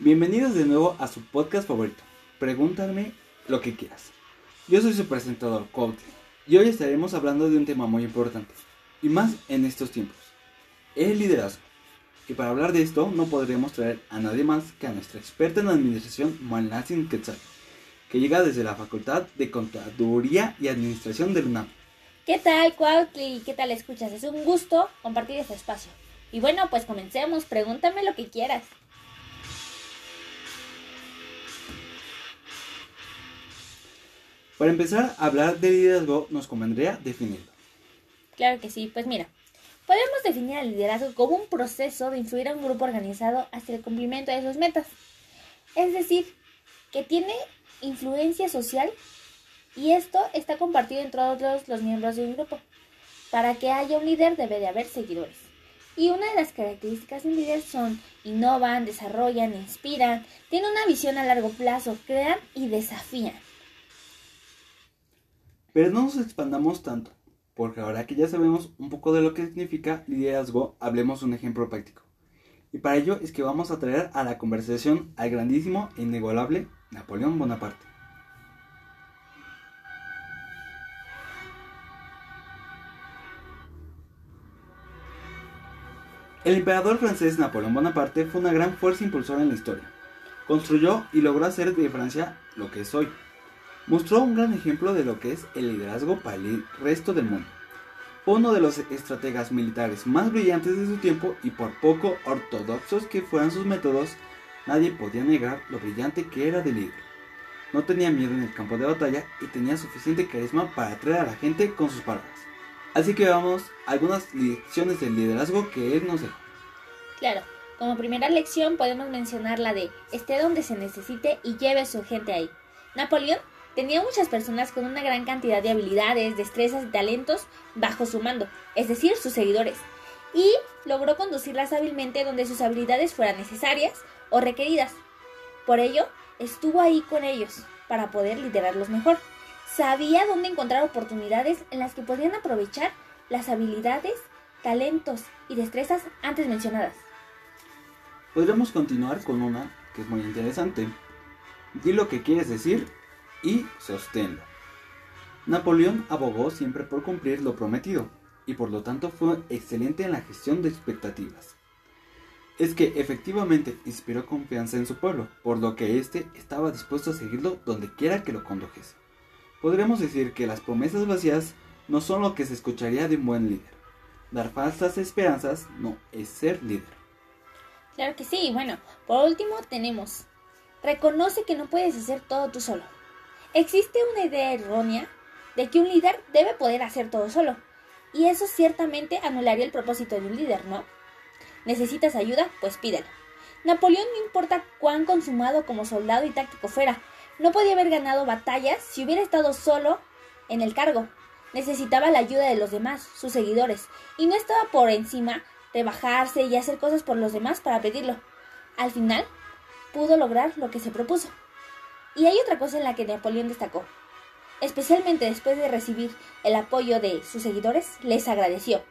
Bienvenidos de nuevo a su podcast favorito. Pregúntame lo que quieras. Yo soy su presentador, Cuauhtémoc, y hoy estaremos hablando de un tema muy importante, y más en estos tiempos, el liderazgo. Y para hablar de esto no podremos traer a nadie más que a nuestra experta en administración, Malnacin Quetzal, que llega desde la Facultad de Contaduría y Administración del UNAM. ¿Qué tal, Cuautli? ¿Qué tal escuchas? Es un gusto compartir este espacio. Y bueno, pues comencemos. Pregúntame lo que quieras. Para empezar a hablar de liderazgo, nos convendría definirlo. Claro que sí. Pues mira, podemos definir el liderazgo como un proceso de influir a un grupo organizado hacia el cumplimiento de sus metas. Es decir, que tiene influencia social y esto está compartido entre todos los miembros de un grupo. Para que haya un líder debe de haber seguidores. Y una de las características de un líder son innovan, desarrollan, inspiran, tienen una visión a largo plazo, crean y desafían. Pero no nos expandamos tanto, porque ahora que ya sabemos un poco de lo que significa liderazgo, hablemos un ejemplo práctico. Y para ello es que vamos a traer a la conversación al grandísimo e inigualable Napoleón Bonaparte. El emperador francés Napoleón Bonaparte fue una gran fuerza impulsora en la historia. Construyó y logró hacer de Francia lo que es hoy, mostró un gran ejemplo de lo que es el liderazgo para el resto del mundo. Uno de los estrategas militares más brillantes de su tiempo y por poco ortodoxos que fueran sus métodos, nadie podía negar lo brillante que era de líder. No tenía miedo en el campo de batalla y tenía suficiente carisma para atraer a la gente con sus palabras. Así que vamos a algunas lecciones del liderazgo que él nos dejó. Claro, como primera lección podemos mencionar la de esté donde se necesite y lleve a su gente ahí. Napoleón Tenía muchas personas con una gran cantidad de habilidades, destrezas y talentos bajo su mando, es decir, sus seguidores, y logró conducirlas hábilmente donde sus habilidades fueran necesarias o requeridas. Por ello, estuvo ahí con ellos para poder liderarlos mejor. Sabía dónde encontrar oportunidades en las que podían aprovechar las habilidades, talentos y destrezas antes mencionadas. Podríamos continuar con una que es muy interesante. Di lo que quieres decir y sosténlo. Napoleón abogó siempre por cumplir lo prometido y por lo tanto fue excelente en la gestión de expectativas. Es que efectivamente inspiró confianza en su pueblo, por lo que éste estaba dispuesto a seguirlo donde quiera que lo condujese. Podríamos decir que las promesas vacías no son lo que se escucharía de un buen líder. Dar falsas esperanzas no es ser líder. Claro que sí, bueno, por último tenemos, reconoce que no puedes hacer todo tú solo. Existe una idea errónea de que un líder debe poder hacer todo solo, y eso ciertamente anularía el propósito de un líder, ¿no? ¿Necesitas ayuda? Pues pídela. Napoleón no importa cuán consumado como soldado y táctico fuera, no podía haber ganado batallas si hubiera estado solo en el cargo. Necesitaba la ayuda de los demás, sus seguidores, y no estaba por encima de bajarse y hacer cosas por los demás para pedirlo. Al final, pudo lograr lo que se propuso. Y hay otra cosa en la que Napoleón destacó. Especialmente después de recibir el apoyo de sus seguidores, les agradeció,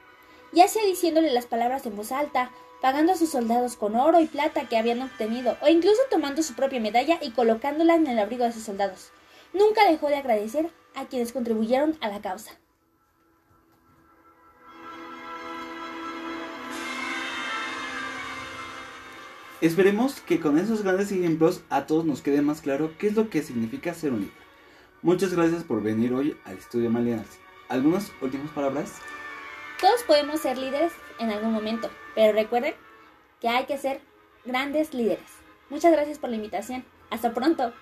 ya sea diciéndole las palabras en voz alta, pagando a sus soldados con oro y plata que habían obtenido, o incluso tomando su propia medalla y colocándola en el abrigo de sus soldados. Nunca dejó de agradecer a quienes contribuyeron a la causa. Esperemos que con esos grandes ejemplos a todos nos quede más claro qué es lo que significa ser un líder. Muchas gracias por venir hoy al estudio Malinas. ¿Algunas últimas palabras? Todos podemos ser líderes en algún momento, pero recuerden que hay que ser grandes líderes. Muchas gracias por la invitación. Hasta pronto.